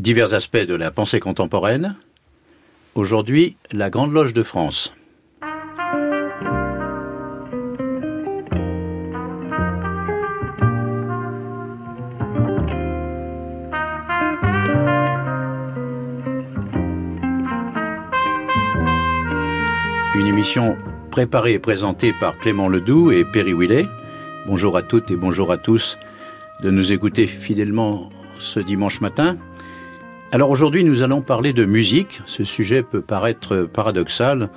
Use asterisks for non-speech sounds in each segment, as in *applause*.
divers aspects de la pensée contemporaine. Aujourd'hui, la Grande Loge de France. Une émission préparée et présentée par Clément Ledoux et Perry Willet. Bonjour à toutes et bonjour à tous de nous écouter fidèlement ce dimanche matin. Alors aujourd'hui, nous allons parler de musique. Ce sujet peut paraître paradoxal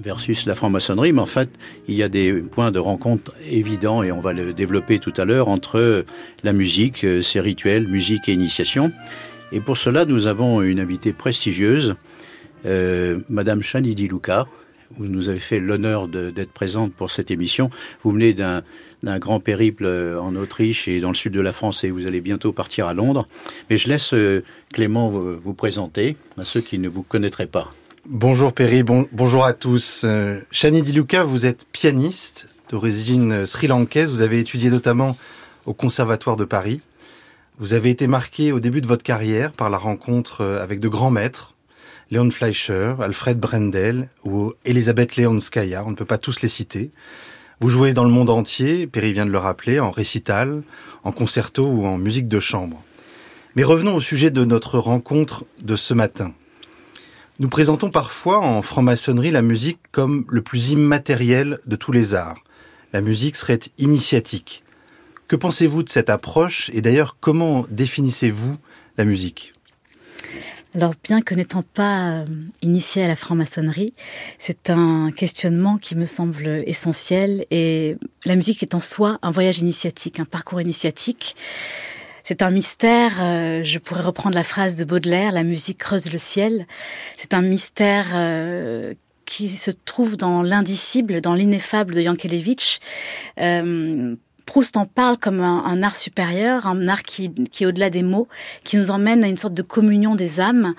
versus la franc-maçonnerie, mais en fait, il y a des points de rencontre évidents et on va le développer tout à l'heure entre la musique, ses rituels, musique et initiation. Et pour cela, nous avons une invitée prestigieuse, euh, Madame Chanidi Luca. Vous nous avez fait l'honneur d'être présente pour cette émission. Vous venez d'un grand périple euh, en Autriche et dans le sud de la France et vous allez bientôt partir à Londres. Mais je laisse euh, Clément vous présenter à ceux qui ne vous connaîtraient pas. Bonjour Perry, bonjour à tous. Euh, Shani Diluka, vous êtes pianiste d'origine sri-lankaise. Vous avez étudié notamment au Conservatoire de Paris. Vous avez été marqué au début de votre carrière par la rencontre avec de grands maîtres, Leon Fleischer, Alfred Brendel ou Elisabeth Leonskaya. On ne peut pas tous les citer. Vous jouez dans le monde entier, Perry vient de le rappeler, en récital, en concerto ou en musique de chambre. Mais revenons au sujet de notre rencontre de ce matin. Nous présentons parfois en franc-maçonnerie la musique comme le plus immatériel de tous les arts. La musique serait initiatique. Que pensez-vous de cette approche et d'ailleurs comment définissez-vous la musique? Alors bien que n'étant pas euh, initiée à la franc-maçonnerie, c'est un questionnement qui me semble essentiel et la musique est en soi un voyage initiatique, un parcours initiatique. C'est un mystère, euh, je pourrais reprendre la phrase de Baudelaire, la musique creuse le ciel. C'est un mystère euh, qui se trouve dans l'indicible, dans l'ineffable de Yankelevitch. Proust en parle comme un, art supérieur, un art qui, est au-delà des mots, qui nous emmène à une sorte de communion des âmes.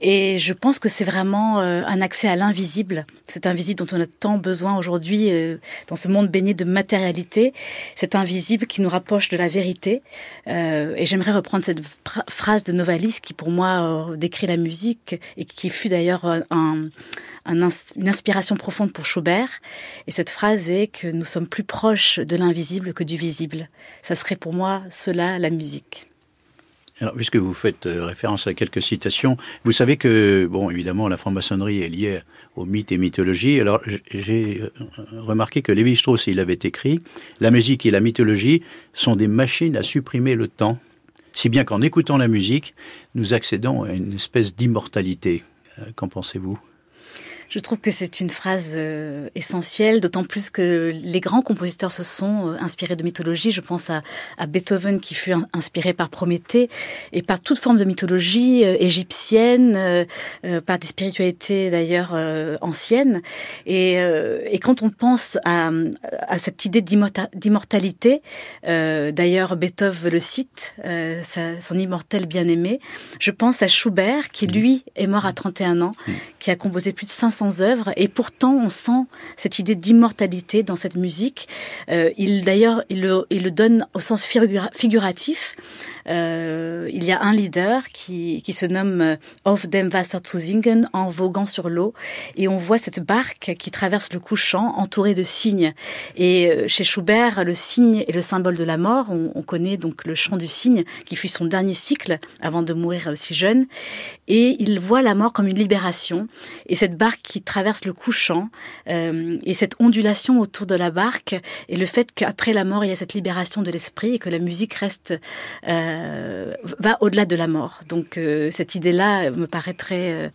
Et je pense que c'est vraiment euh, un accès à l'invisible, cet invisible dont on a tant besoin aujourd'hui euh, dans ce monde baigné de matérialité, cet invisible qui nous rapproche de la vérité. Euh, et j'aimerais reprendre cette phrase de Novalis qui pour moi décrit la musique et qui fut d'ailleurs un, une inspiration profonde pour Schubert. Et cette phrase est que nous sommes plus proches de l'invisible que du visible. Ça serait pour moi cela la musique. Alors, puisque vous faites euh, référence à quelques citations, vous savez que, bon, évidemment, la franc-maçonnerie est liée aux mythes et mythologies. Alors, j'ai euh, remarqué que Lévi-Strauss, il avait écrit La musique et la mythologie sont des machines à supprimer le temps, si bien qu'en écoutant la musique, nous accédons à une espèce d'immortalité. Euh, qu'en pensez-vous? Je trouve que c'est une phrase euh, essentielle, d'autant plus que les grands compositeurs se sont euh, inspirés de mythologie. Je pense à, Beethoven qui fut inspiré par Prométhée et par toute forme de mythologie euh, égyptienne, par des spiritualités d'ailleurs anciennes. Et, quand on pense à, cette idée d'immortalité, d'ailleurs Beethoven le cite, son immortel bien-aimé, je pense à Schubert qui lui est mort à 31 ans, mm. qui a composé plus de 500 et pourtant on sent cette idée d'immortalité dans cette musique. Euh, il d'ailleurs il le, il le donne au sens figuratif euh, il y a un leader qui, qui se nomme euh, Auf dem Wasser zu singen, en voguant sur l'eau, et on voit cette barque qui traverse le couchant entourée de cygnes. Et euh, chez Schubert, le cygne est le symbole de la mort. On, on connaît donc le chant du cygne qui fut son dernier cycle avant de mourir si jeune. Et il voit la mort comme une libération. Et cette barque qui traverse le couchant euh, et cette ondulation autour de la barque et le fait qu'après la mort il y a cette libération de l'esprit et que la musique reste euh, euh, va au-delà de la mort. Donc euh, cette idée-là me paraît très,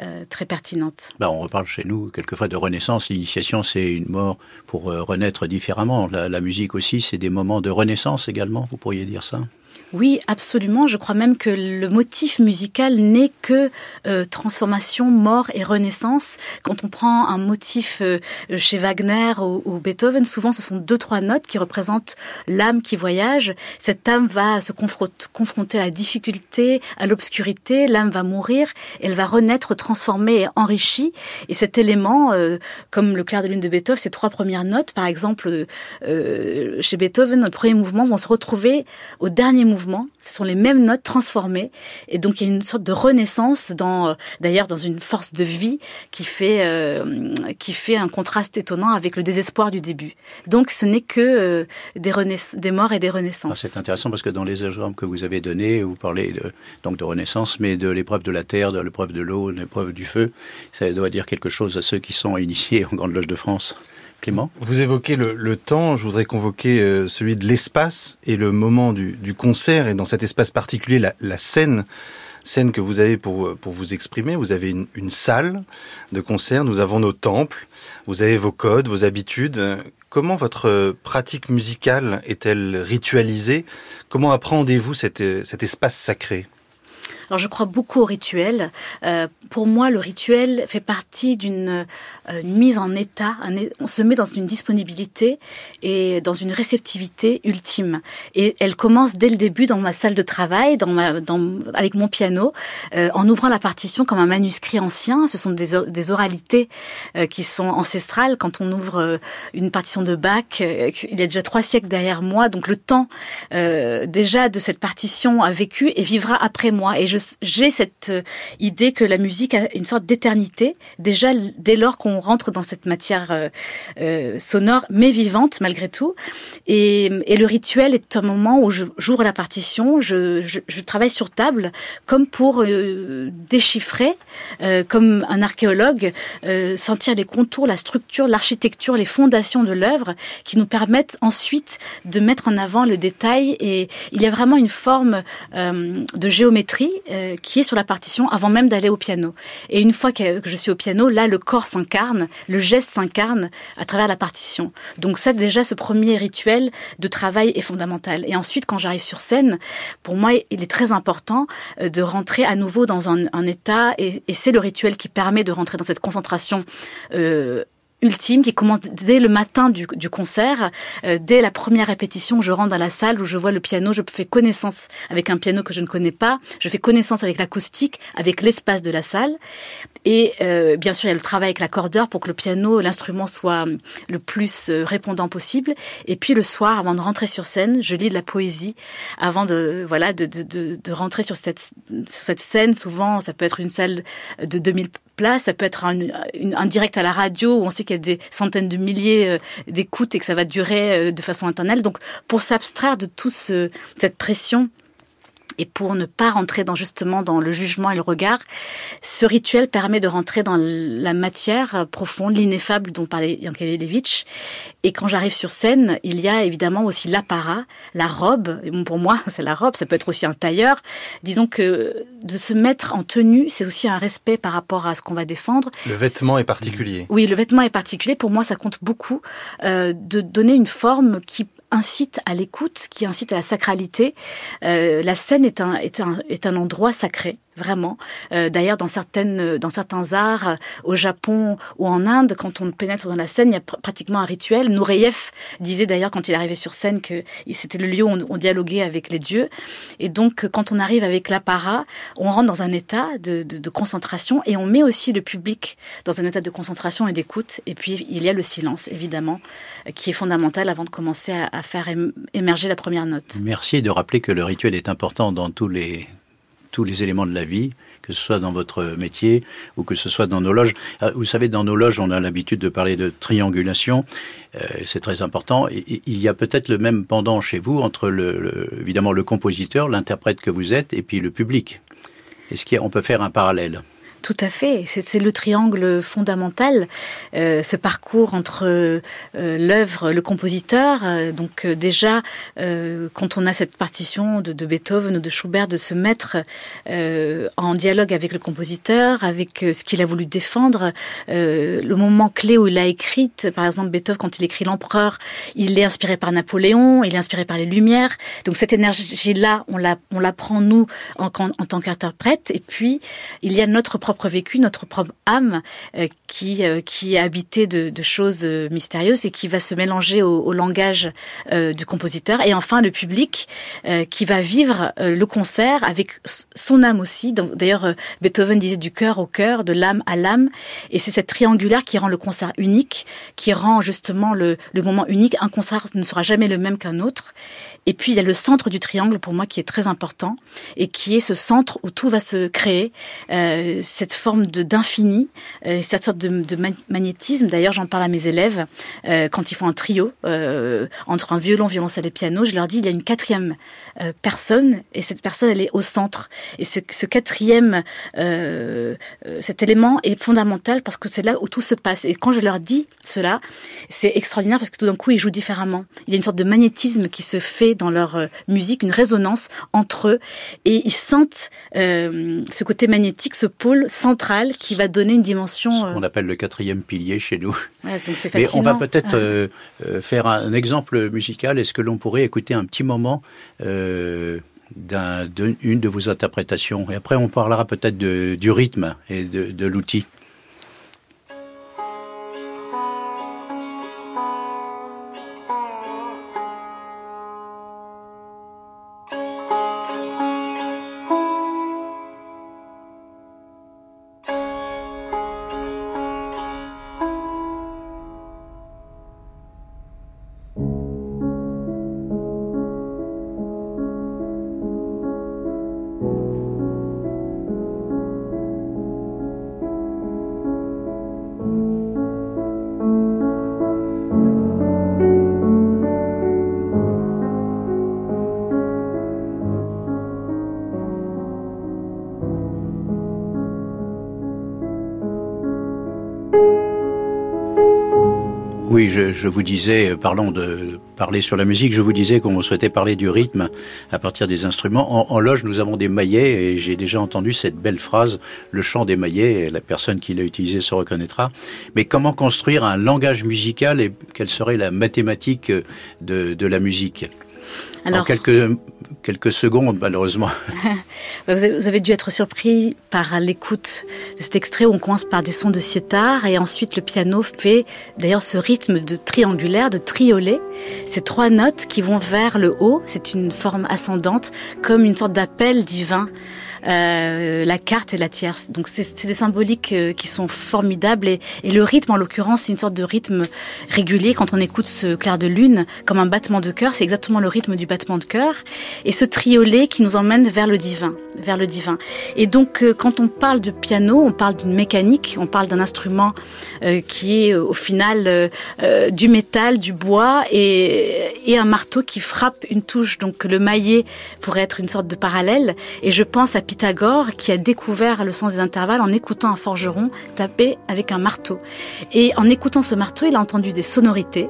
euh, très pertinente. Bah, on reparle chez nous quelquefois de renaissance. L'initiation, c'est une mort pour renaître différemment. la musique aussi, c'est des moments de renaissance également, vous pourriez dire ça? Oui, absolument. Je crois même que le motif musical n'est que euh, transformation, mort et renaissance. Quand on prend un motif euh, chez Wagner ou, Beethoven, souvent ce sont deux trois notes qui représentent l'âme qui voyage. Cette âme va se confronter à la difficulté, à l'obscurité. L'âme va mourir, elle va renaître, transformée et enrichie. Et cet élément, euh, comme le clair de lune de Beethoven, ces trois premières notes, par exemple, chez Beethoven, notre premier mouvement vont se retrouver au dernier mouvement ce sont les mêmes notes transformées, et donc il y a une sorte de renaissance dans, euh, d'ailleurs, dans une force de vie qui fait, euh, qui fait un contraste étonnant avec le désespoir du début. Donc ce n'est que euh, des, des morts et des renaissances. Ah, c'est intéressant parce que dans les exemples que vous avez donnés, vous parlez de, donc de renaissance, mais de l'épreuve de la terre, de l'épreuve de l'eau, de l'épreuve du feu. Ça doit dire quelque chose à ceux qui sont initiés en Grande Loge de France. Vous évoquez le, temps, je voudrais convoquer euh, celui de l'espace et le moment du, concert, et dans cet espace particulier, la, scène scène que vous avez pour, pour vous exprimer. Vous avez une, salle de concert, nous avons nos temples, vous avez vos codes, vos habitudes. Comment votre pratique musicale est-elle ritualisée? Comment appréhendez-vous cet, cet espace sacré? Alors je crois beaucoup au rituel. Euh, pour moi, le rituel fait partie d'une euh, mise en état. on se met dans une disponibilité et dans une réceptivité ultime. Et elle commence dès le début dans ma salle de travail, dans ma, dans, avec mon piano, euh, en ouvrant la partition comme un manuscrit ancien. Ce sont des, des oralités euh, qui sont ancestrales. Quand on ouvre euh, une partition de Bach, euh, il y a déjà trois siècles derrière moi, donc le temps déjà de cette partition a vécu et vivra après moi. J'ai cette euh, idée que la musique a une sorte d'éternité, déjà dès lors qu'on rentre dans cette matière euh, euh, sonore, mais vivante malgré tout. Et, le rituel est un moment où j'ouvre la partition, je, je, je, travaille sur table, comme pour déchiffrer, comme un archéologue, sentir les contours, la structure, l'architecture, les fondations de l'œuvre, qui nous permettent ensuite de mettre en avant le détail. Et il y a vraiment une forme de géométrie euh, qui est sur la partition avant même d'aller au piano. Et une fois que, je suis au piano, là, le corps s'incarne, le geste s'incarne à travers la partition. Donc ça, déjà, ce premier rituel de travail est fondamental. Et ensuite, quand j'arrive sur scène, pour moi, il est très important euh, de rentrer à nouveau dans un, état, et, et c'est le rituel qui permet de rentrer dans cette concentration euh, ultime qui commence dès le matin du, concert, euh, dès la première répétition, je rentre dans la salle où je vois le piano, je fais connaissance avec un piano que je ne connais pas, je fais connaissance avec l'acoustique, avec l'espace de la salle, et euh, bien sûr il y a le travail avec l'accordeur pour que le piano, l'instrument soit le plus euh, répondant possible. Et puis le soir, avant de rentrer sur scène, je lis de la poésie avant de voilà de, de, rentrer sur cette, cette scène. Souvent, ça peut être une salle de 2000 place. Ça peut être un, direct à la radio où on sait qu'il y a des centaines de milliers euh, d'écoutes et que ça va durer euh, de façon internelle. Donc, pour s'abstraire de toute cette pression et pour ne pas rentrer dans justement dans le jugement et le regard, ce rituel permet de rentrer dans la matière profonde, l'ineffable dont parlait Yankelevitch. Et quand j'arrive sur scène, il y a évidemment aussi l'apparat, la robe. Pour moi, *laughs* c'est la robe. Ça peut être aussi un tailleur. Disons que de se mettre en tenue, c'est aussi un respect par rapport à ce qu'on va défendre. Le vêtement est particulier. Oui, le vêtement est particulier. Pour moi, ça compte beaucoup euh, de donner une forme qui incite à l'écoute, qui incite à la sacralité. Euh, la scène est un, est un, est un endroit sacré vraiment. Euh, d'ailleurs, dans certaines, dans certains arts, euh, au Japon ou en Inde, quand on pénètre dans la scène, il y a pratiquement un rituel. Nureyev disait d'ailleurs quand il arrivait sur scène que c'était le lieu où on, dialoguait avec les dieux. Et donc, quand on arrive avec l'apparat, on rentre dans un état de, concentration et on met aussi le public dans un état de concentration et d'écoute. Et puis, il y a le silence, évidemment, qui est fondamental avant de commencer à faire émerger la première note. Merci de rappeler que le rituel est important dans tous les tous les éléments de la vie, que ce soit dans votre métier ou que ce soit dans nos loges. Ah, vous savez, dans nos loges, on a l'habitude de parler de triangulation. Euh, c'est très important. Il y a peut-être le même pendant chez vous entre le, évidemment le compositeur, l'interprète que vous êtes, et puis le public. Est-ce qu'on peut faire un parallèle? Tout à fait. C'est le triangle fondamental, euh, ce parcours entre euh, l'œuvre, le compositeur. Euh, donc déjà, quand on a cette partition de, de, Beethoven ou de Schubert, de se mettre en dialogue avec le compositeur, avec ce qu'il a voulu défendre, le moment clé où il a écrit, par exemple Beethoven, quand il écrit l'Empereur, il est inspiré par Napoléon, il est inspiré par les Lumières. Donc cette énergie-là, on la, on la prend nous en, en tant qu'interprète. Et puis il y a notre propre vécu, notre propre âme qui, qui est habitée de, choses mystérieuses et qui va se mélanger au, langage du compositeur. Et enfin, le public qui va vivre le concert avec son âme aussi. D'ailleurs, Beethoven disait du cœur au cœur, de l'âme à l'âme. Et c'est cette triangulaire qui rend le concert unique, qui rend justement le, le moment unique. Un concert ne sera jamais le même qu'un autre. Et puis il y a le centre du triangle pour moi qui est très important et qui est ce centre où tout va se créer, euh, forme de d'infini, euh, cette sorte de, magnétisme. D'ailleurs, j'en parle à mes élèves euh, quand ils font un trio euh, entre un violon, violoncelle et piano. Je leur dis il y a une quatrième personne et cette personne elle est au centre. Et ce, quatrième, cet élément est fondamental parce que c'est là où tout se passe. Et quand je leur dis cela, c'est extraordinaire parce que tout d'un coup ils jouent différemment. Il y a une sorte de magnétisme qui se fait dans leur musique une résonance entre eux et ils sentent ce côté magnétique, ce pôle central qui va donner une dimension. Ce qu'on euh, appelle le quatrième pilier chez nous. Ouais, donc c'est Mais on va peut-être ah. faire un exemple musical. Est-ce que l'on pourrait écouter un petit moment d'une de, de vos interprétations? Et après, on parlera peut-être du rythme et de, de l'outil. Je, vous disais, euh, parlons de parler sur la musique, je vous disais qu'on souhaitait parler du rythme à partir des instruments. En, loge, nous avons des maillets et j'ai déjà entendu cette belle phrase, le chant des maillets, et la personne qui l'a utilisé se reconnaîtra. Mais comment construire un langage musical et quelle serait la mathématique de, de la musique? Alors, en quelques, quelques secondes, malheureusement. *laughs* vous avez dû être surpris par l'écoute de cet extrait où on commence par des sons de sitar et ensuite le piano fait d'ailleurs ce rythme de triangulaire, de triolet. Ces trois notes qui vont vers le haut, c'est une forme ascendante, comme une sorte d'appel divin. Euh, la carte et la tierce. Donc c'est des symboliques euh, qui sont formidables et, et le rythme en l'occurrence c'est une sorte de rythme régulier quand on écoute ce clair de lune comme un battement de cœur, c'est exactement le rythme du battement de cœur et ce triolet qui nous emmène vers le divin, vers le divin. Et donc euh, quand on parle de piano, on parle d'une mécanique, on parle d'un instrument qui est au final du métal, du bois et, et un marteau qui frappe une touche. Donc le maillet pourrait être une sorte de parallèle et je pense à Pythagore qui a découvert le sens des intervalles en écoutant un forgeron taper avec un marteau. Et en écoutant ce marteau, il a entendu des sonorités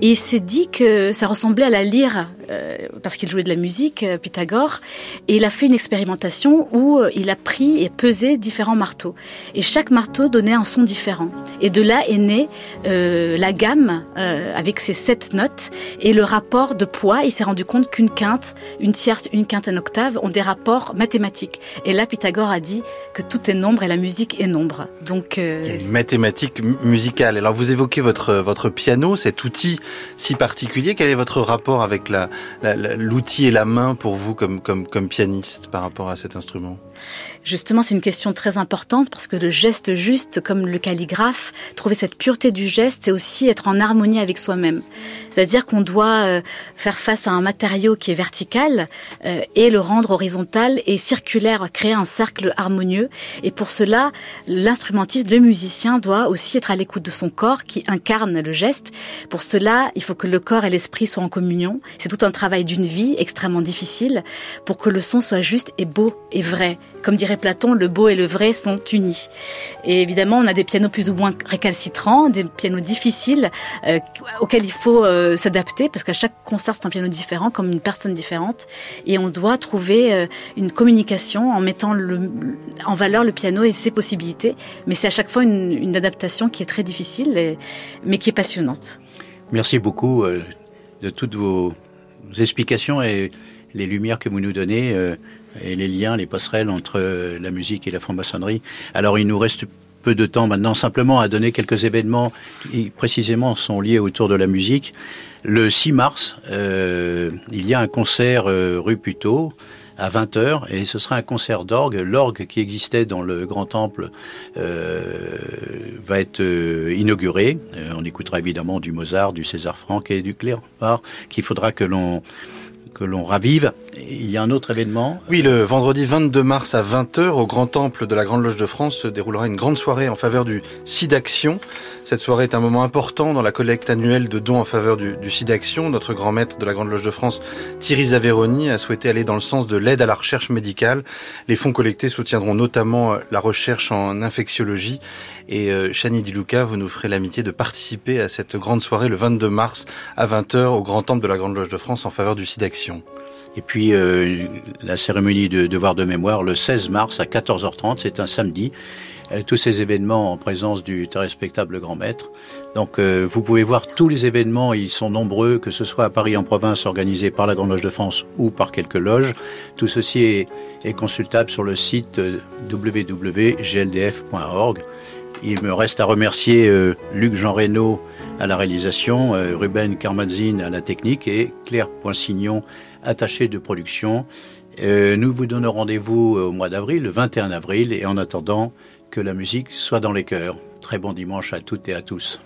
et il s'est dit que ça ressemblait à la lyre euh, parce qu'il jouait de la musique, euh, Pythagore, et il a fait une expérimentation où euh, il a pris et pesé différents marteaux. Et chaque marteau donnait un son différent. Et de là est née la gamme avec ses sept notes et le rapport de poids. Il s'est rendu compte qu'une quinte, une tierce, une quinte, un octave ont des rapports mathématiques. Et là, Pythagore a dit que tout est nombre et la musique est nombre. Donc, il y a une mathématique musicale. Alors, vous évoquez votre votre piano, cet outil si particulier. Quel est votre rapport avec la l'outil et la main pour vous comme, comme, comme pianiste par rapport à cet instrument Justement, c'est une question très importante parce que le geste juste, comme le calligraphe, trouver cette pureté du geste, c'est aussi être en harmonie avec soi-même. C'est-à-dire qu'on doit euh, faire face à un matériau qui est vertical euh, et le rendre horizontal et circulaire, créer un cercle harmonieux. Et pour cela, l'instrumentiste, le musicien doit aussi être à l'écoute de son corps qui incarne le geste. Pour cela, il faut que le corps et l'esprit soient en communion. C'est tout un travail d'une vie extrêmement difficile pour que le son soit juste et beau et vrai. Comme dirait Platon, le beau et le vrai sont unis. Et évidemment, on a des pianos plus ou moins récalcitrants, des pianos difficiles euh, auxquels il faut euh, s'adapter parce qu'à chaque concert c'est un piano différent, comme une personne différente, et on doit trouver euh, une communication en mettant le, en valeur le piano et ses possibilités. Mais c'est à chaque fois une, adaptation qui est très difficile, mais qui est passionnante. Merci beaucoup de toutes vos explications et les lumières que vous nous donnez et les liens, les passerelles entre la musique et la franc-maçonnerie. Alors il nous reste peu de temps maintenant simplement à donner quelques événements qui précisément sont liés autour de la musique. Le 6 mars, euh, il y a un concert euh, rue Puteaux à 20h et ce sera un concert d'orgue. L'orgue qui existait dans le grand temple euh, va être euh, inauguré. On écoutera évidemment du Mozart, du César Franck et du Clair qu'il faudra que l'on que l'on ravive. Il y a un autre événement. Oui, le vendredi 22 mars à 20h, au Grand Temple de la Grande Loge de France, se déroulera une grande soirée en faveur du SIDAction. Cette soirée est un moment important dans la collecte annuelle de dons en faveur du, du SIDAction. Notre grand maître de la Grande Loge de France, Thierry Zaveroni, a souhaité aller dans le sens de l'aide à la recherche médicale. Les fonds collectés soutiendront notamment euh, la recherche en infectiologie. Et euh, Chani Di Luca, vous nous ferez l'amitié de participer à cette grande soirée le 22 mars à 20h au Grand Temple de la Grande Loge de France en faveur du SIDAction. Et puis euh, la cérémonie de devoir de mémoire le 16 mars à 14h30, c'est un samedi. Euh, tous ces événements en présence du très respectable grand maître. Donc euh, vous pouvez voir tous les événements, ils sont nombreux, que ce soit à Paris en province organisés par la Grande Loge de France ou par quelques loges. Tout ceci est, consultable sur le site www.gldf.org. Il me reste à remercier Luc Jean Reynaud à la réalisation, Ruben Carmazine à la technique et Claire Poinsignon, attachée de production. Euh, nous vous donnons rendez-vous au mois d'avril, le 21 avril, et en attendant que la musique soit dans les cœurs. Très bon dimanche à toutes et à tous.